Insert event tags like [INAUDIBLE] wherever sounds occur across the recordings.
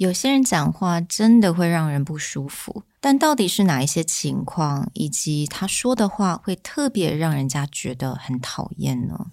有些人讲话真的会让人不舒服，但到底是哪一些情况，以及他说的话会特别让人家觉得很讨厌呢？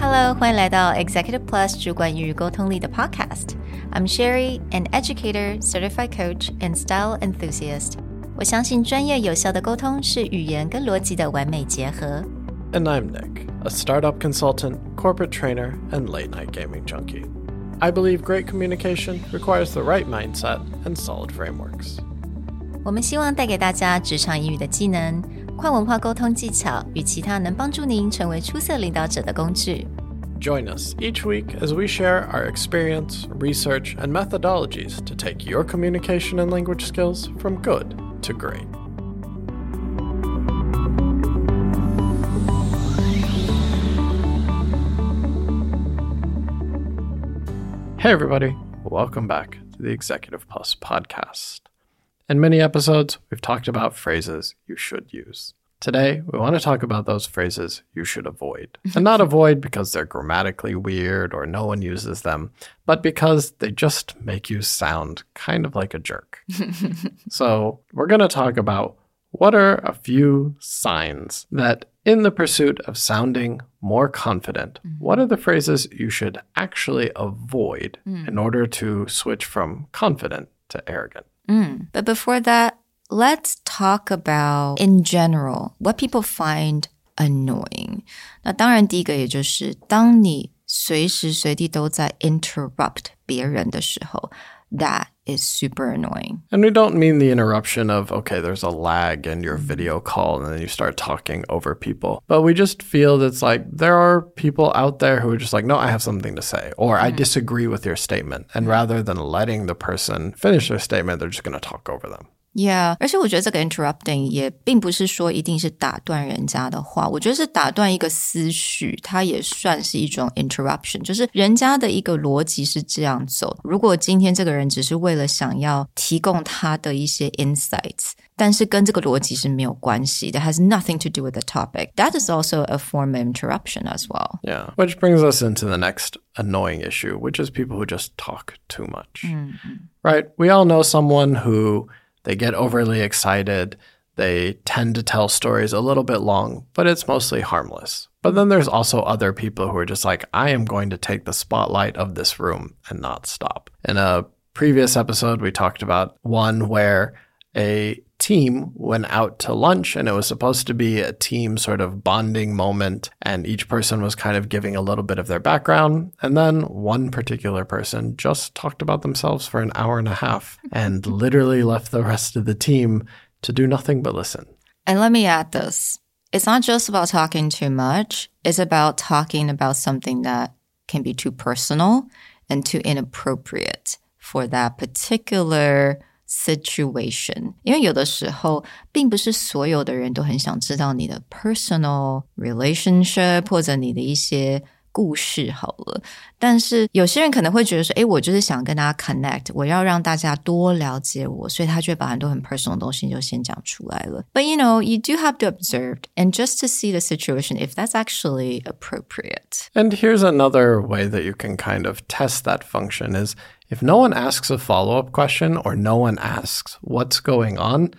Hello，欢迎来到 Executive Plus 主管与沟通力的 Podcast。I'm Sherry, an educator, certified coach, and style enthusiast. 我相信专业有效的沟通是语言跟逻辑的完美结合。And I'm Nick, a startup consultant, corporate trainer, and late night gaming junkie. I believe great communication requires the right mindset and solid frameworks. 我们希望带给大家职场英语的技能、跨文化沟通技巧与其他能帮助您成为出色领导者的工具。Join us each week as we share our experience, research, and methodologies to take your communication and language skills from good to great. Hey, everybody. Welcome back to the Executive Plus podcast. In many episodes, we've talked about phrases you should use. Today, we want to talk about those phrases you should avoid. [LAUGHS] and not avoid because they're grammatically weird or no one uses them, but because they just make you sound kind of like a jerk. [LAUGHS] so, we're going to talk about what are a few signs that in the pursuit of sounding more confident, mm-hmm. what are the phrases you should actually avoid mm. in order to switch from confident to arrogant? Mm. But before that, let's talk about in general what people find annoying. 那当然，第一个也就是当你随时随地都在 interrupt 别人的时候，that is super annoying. And we don't mean the interruption of, okay, there's a lag in your video call and then you start talking over people. But we just feel that it's like there are people out there who are just like, no, I have something to say, or I mm. disagree with your statement. And rather than letting the person finish their statement, they're just going to talk over them. Yeah，而且我觉得这个 interrupting 也并不是说一定是打断人家的话，我觉得是打断一个思绪，它也算是一种 interruption，就是人家的一个逻辑是这样走。如果今天这个人只是为了想要提供他的一些 insights，但是跟这个逻辑是没有关系的，has nothing to do with the topic. That is also a form of interruption as well. Yeah, which brings us into the next annoying issue, which is people who just talk too much. Mm -hmm. Right? We all know someone who they get overly excited. They tend to tell stories a little bit long, but it's mostly harmless. But then there's also other people who are just like, I am going to take the spotlight of this room and not stop. In a previous episode, we talked about one where a team went out to lunch and it was supposed to be a team sort of bonding moment and each person was kind of giving a little bit of their background and then one particular person just talked about themselves for an hour and a half and [LAUGHS] literally left the rest of the team to do nothing but listen. And let me add this. It's not just about talking too much. It's about talking about something that can be too personal and too inappropriate for that particular situation，因为有的时候并不是所有的人都很想知道你的 personal relationship 或者你的一些故事好了，但是有些人可能会觉得说，哎，我就是想跟大家 connect，我要让大家多了解我，所以他就把很多很 personal 的东西就先讲出来了。But you know, you do have to observe and just to see the situation if that's actually appropriate. And here's another way that you can kind of test that function is if no one asks a follow up question or no one asks what's going on,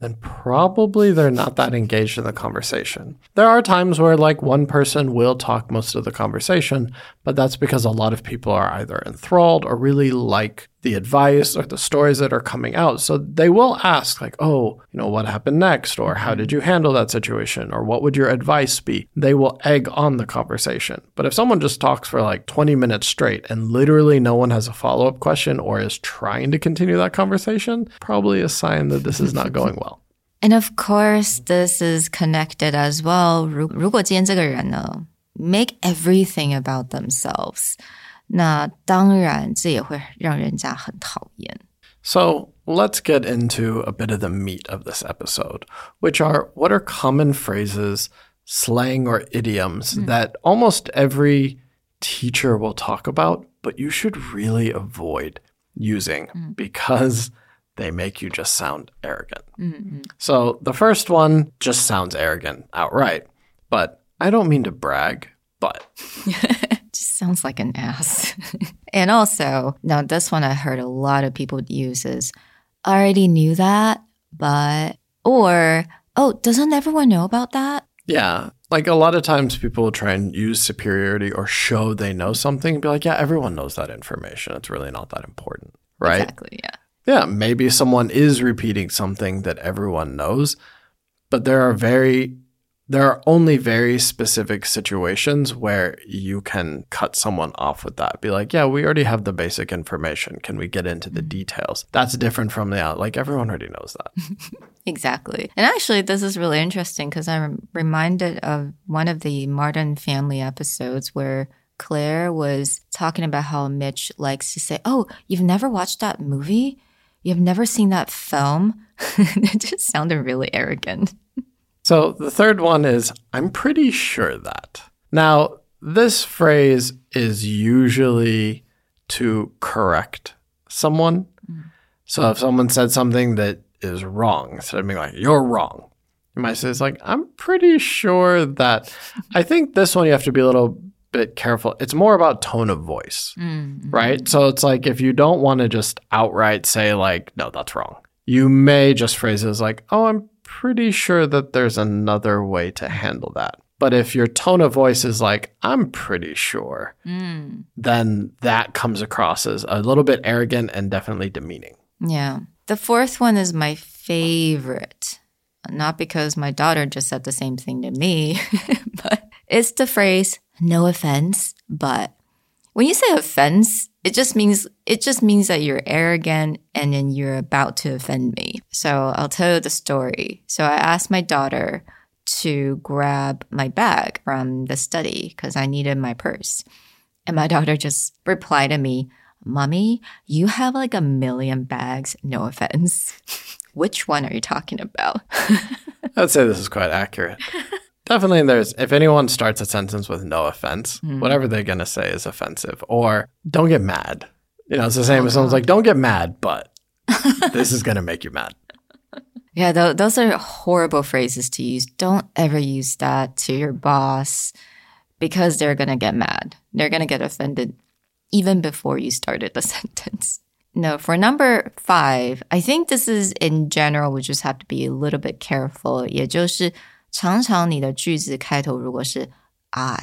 then probably they're not that engaged in the conversation. There are times where, like, one person will talk most of the conversation, but that's because a lot of people are either enthralled or really like the advice or the stories that are coming out. So they will ask, like, oh, you know, what happened next? Or how did you handle that situation? Or what would your advice be? They will egg on the conversation. But if someone just talks for like 20 minutes straight and literally no one has a follow up question or is trying to continue that conversation, probably a sign that this is not [LAUGHS] going well. And of course, this is connected as well. 如果今天这个人呢，make everything about themselves。 那当然，这也会让人家很讨厌。So let's get into a bit of the meat of this episode, which are what are common phrases, slang, or idioms mm. that almost every teacher will talk about, but you should really avoid using mm. because they make you just sound arrogant. Mm-hmm. So the first one just sounds arrogant outright, but I don't mean to brag, but. [LAUGHS] Just sounds like an ass. [LAUGHS] and also, now this one I heard a lot of people use is I already knew that, but, or, oh, doesn't everyone know about that? Yeah. Like a lot of times people will try and use superiority or show they know something and be like, yeah, everyone knows that information. It's really not that important. Right. Exactly. Yeah. Yeah. Maybe someone is repeating something that everyone knows, but there are very there are only very specific situations where you can cut someone off with that. Be like, yeah, we already have the basic information. Can we get into the mm-hmm. details? That's different from the out. Like everyone already knows that. [LAUGHS] exactly. And actually, this is really interesting because I'm reminded of one of the Modern Family episodes where Claire was talking about how Mitch likes to say, Oh, you've never watched that movie? You've never seen that film? [LAUGHS] it just sounded really arrogant. [LAUGHS] So the third one is I'm pretty sure that. Now, this phrase is usually to correct someone. Mm. So if someone said something that is wrong, instead of being like, you're wrong, you might say, it's like, I'm pretty sure that. [LAUGHS] I think this one you have to be a little bit careful. It's more about tone of voice, mm-hmm. right? So it's like if you don't want to just outright say, like, no, that's wrong, you may just phrase it as like, oh, I'm pretty sure that there's another way to handle that. But if your tone of voice is like, I'm pretty sure, mm. then that comes across as a little bit arrogant and definitely demeaning. Yeah. The fourth one is my favorite. Not because my daughter just said the same thing to me, [LAUGHS] but it's the phrase, no offense, but when you say offense, it just means it just means that you're arrogant and then you're about to offend me. So I'll tell you the story. So I asked my daughter to grab my bag from the study because I needed my purse. And my [LAUGHS] daughter just replied to me, Mommy, you have like a million bags, no offense. [LAUGHS] Which one are you talking about? [LAUGHS] I'd say this is quite accurate. Definitely, there's if anyone starts a sentence with no offense, mm. whatever they're gonna say is offensive, or don't get mad. You know, it's the same oh, as someone's like, "Don't get mad," but this is gonna make you mad. Yeah, th- those are horrible phrases to use. Don't ever use that to your boss because they're gonna get mad. They're gonna get offended even before you started the sentence. [LAUGHS] No, for number five, I think this is in general, we just have to be a little bit careful. 也就是常常你的句子开头如果是 I，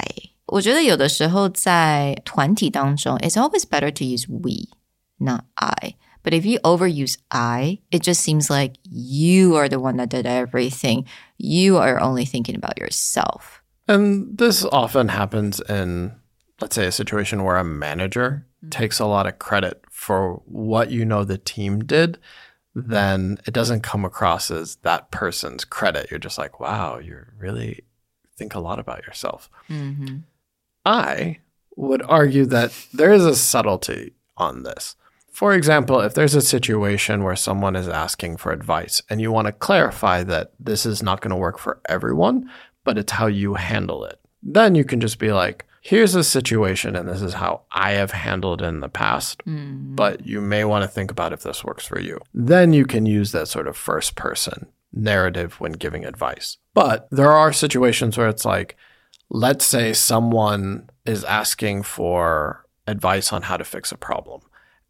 我觉得有的时候在团体当中，it's always better to use we, not I. But if you overuse I, it just seems like you are the one that did everything. You are only thinking about yourself. And this often happens in, let's say, a situation where a manager mm-hmm. takes a lot of credit for what you know the team did then it doesn't come across as that person's credit. You're just like, wow, you really think a lot about yourself. Mm-hmm. I would argue that there is a subtlety on this. For example, if there's a situation where someone is asking for advice and you want to clarify that this is not going to work for everyone, but it's how you handle it, then you can just be like, here's a situation and this is how I have handled it in the past, mm. but you may want to think about if this works for you. Then you can use that sort of first person narrative when giving advice. But there are situations where it's like, let's say someone is asking for advice on how to fix a problem.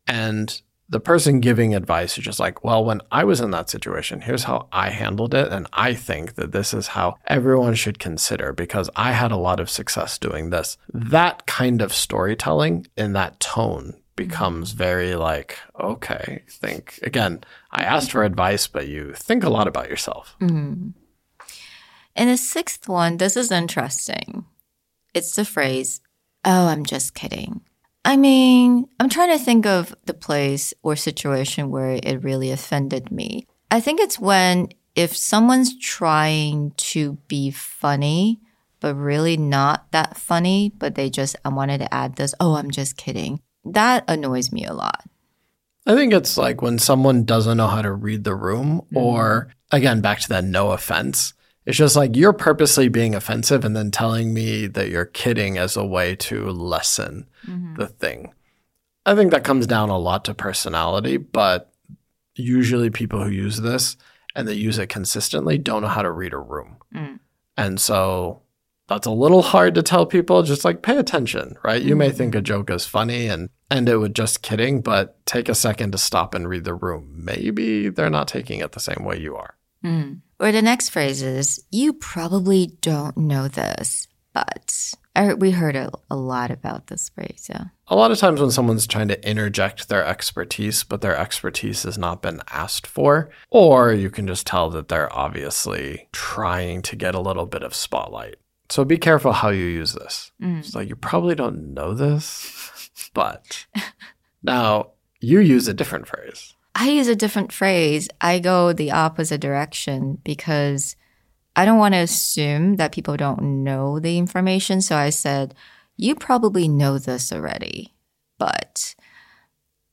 And the person giving advice is just like, well, when I was in that situation, here's how I handled it. And I think that this is how everyone should consider because I had a lot of success doing this. That kind of storytelling in that tone becomes very like, okay, think again, I asked for advice, but you think a lot about yourself. Mm-hmm. And the sixth one, this is interesting. It's the phrase, oh, I'm just kidding. I mean, I'm trying to think of the place or situation where it really offended me. I think it's when if someone's trying to be funny, but really not that funny, but they just, I wanted to add this, oh, I'm just kidding. That annoys me a lot. I think it's like when someone doesn't know how to read the room, mm-hmm. or again, back to that no offense. It's just like you're purposely being offensive and then telling me that you're kidding as a way to lessen mm-hmm. the thing. I think that comes down a lot to personality, but usually people who use this and they use it consistently don't know how to read a room. Mm. And so that's a little hard to tell people. Just like pay attention, right? You may think a joke is funny and end it with just kidding, but take a second to stop and read the room. Maybe they're not taking it the same way you are. Mm. Or the next phrase is, you probably don't know this, but I, we heard a, a lot about this phrase. Yeah. A lot of times when someone's trying to interject their expertise, but their expertise has not been asked for, or you can just tell that they're obviously trying to get a little bit of spotlight. So be careful how you use this. Mm. It's like you probably don't know this, but [LAUGHS] now you use a different phrase. I use a different phrase. I go the opposite direction because I don't want to assume that people don't know the information. So I said, You probably know this already, but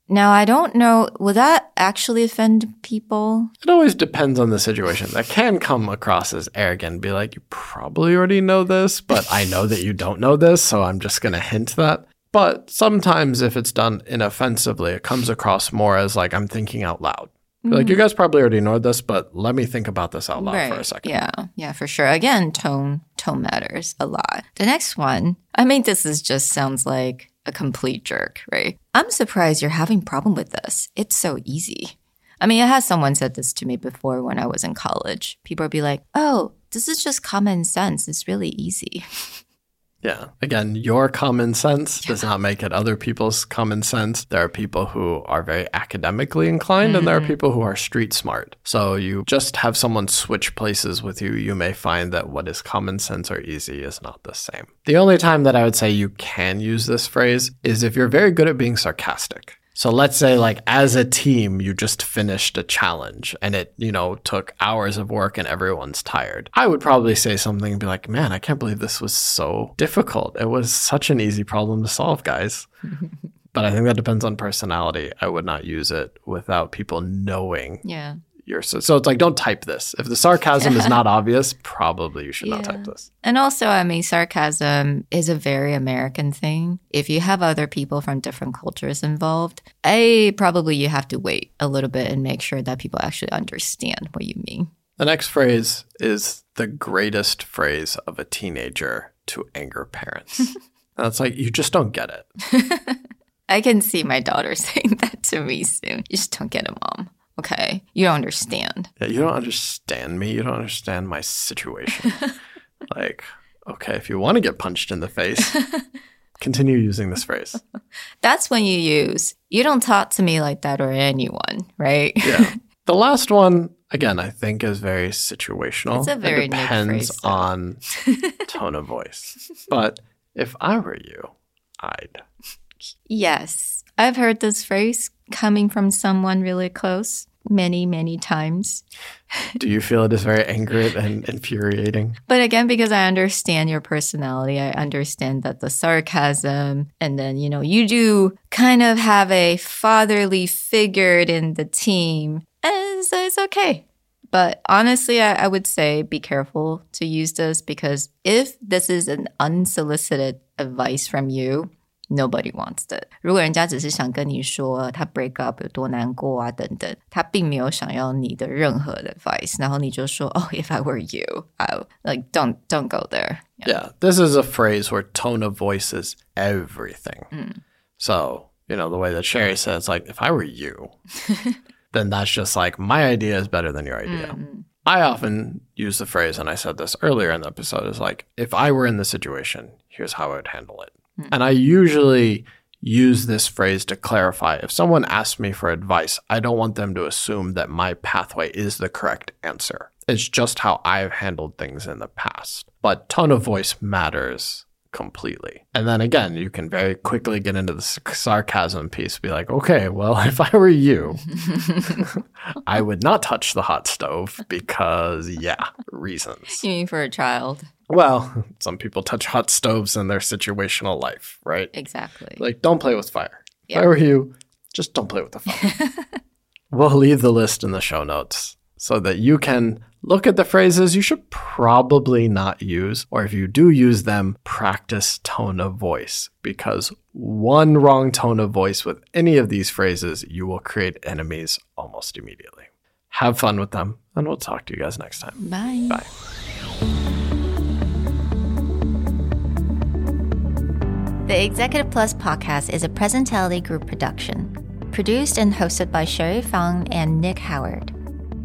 now I don't know, will that actually offend people? It always depends on the situation. That can come across as arrogant, be like, You probably already know this, but I know that you don't know this, so I'm just going to hint that. But sometimes if it's done inoffensively, it comes across more as like, I'm thinking out loud. Like you mm-hmm. guys probably already know this, but let me think about this out loud right. for a second. Yeah, yeah, for sure. Again, tone tone matters a lot. The next one, I mean, this is just sounds like a complete jerk, right? I'm surprised you're having problem with this. It's so easy. I mean, I had someone said this to me before when I was in college. People would be like, "Oh, this is just common sense. It's really easy." [LAUGHS] Yeah. Again, your common sense does not make it other people's common sense. There are people who are very academically inclined mm-hmm. and there are mm-hmm. people who are street smart. So you just have someone switch places with you, you may find that what is common sense or easy is not the same. The only time that I would say you can use this phrase is if you're very good at being sarcastic. So let's say like as a team, you just finished a challenge and it, you know, took hours of work and everyone's tired. I would probably say something and be like, man, I can't believe this was so difficult. It was such an easy problem to solve, guys. [LAUGHS] but I think that depends on personality. I would not use it without people knowing yeah you're so, so it's like don't type this if the sarcasm is not [LAUGHS] obvious probably you should yeah. not type this and also i mean sarcasm is a very american thing if you have other people from different cultures involved a probably you have to wait a little bit and make sure that people actually understand what you mean the next phrase is the greatest phrase of a teenager to anger parents [LAUGHS] and it's like you just don't get it [LAUGHS] I can see my daughter saying that to me soon. You just don't get it, mom. Okay. You don't understand. Yeah, you don't understand me. You don't understand my situation. [LAUGHS] like, okay, if you want to get punched in the face, [LAUGHS] continue using this phrase. That's when you use, you don't talk to me like that or anyone, right? yeah. The last one, again, I think is very situational. It's a very it depends phrase, on [LAUGHS] tone of voice. But if I were you, I'd. Yes. I've heard this phrase coming from someone really close many, many times. [LAUGHS] Do you feel it is very angry and infuriating? But again, because I understand your personality, I understand that the sarcasm, and then, you know, you do kind of have a fatherly figure in the team, and so it's okay. But honestly, I, I would say be careful to use this because if this is an unsolicited advice from you, Nobody wants that。如果人家只是想跟你说他 break up 有多难过啊等等，他并没有想要你的任何的 advice，然后你就说，Oh, if I were you, I like don't don't go there. Yeah. yeah. this is a phrase where tone of voice is everything. Mm. So you know the way that Sherry says, like, if I were you, [LAUGHS] then that's just like my idea is better than your idea. Mm. I often use the phrase, and I said this earlier in the episode, is like, if I were in the situation, here's how I would handle it. Mm. And I usually use this phrase to clarify. If someone asks me for advice, I don't want them to assume that my pathway is the correct answer. It's just how I've handled things in the past. But tone of voice matters completely. And then again, you can very quickly get into the sarcasm piece, be like, okay, well, [LAUGHS] if I were you, [LAUGHS] I would not touch the hot stove because, yeah, reasons. You mean for a child? Well, some people touch hot stoves in their situational life, right? Exactly. Like, don't play with fire. Yep. If I were you, just don't play with the fire. [LAUGHS] we'll leave the list in the show notes so that you can look at the phrases you should probably not use, or if you do use them, practice tone of voice. Because one wrong tone of voice with any of these phrases, you will create enemies almost immediately. Have fun with them, and we'll talk to you guys next time. Bye. Bye. The Executive Plus podcast is a Presentality Group production, produced and hosted by Sherry Fang and Nick Howard.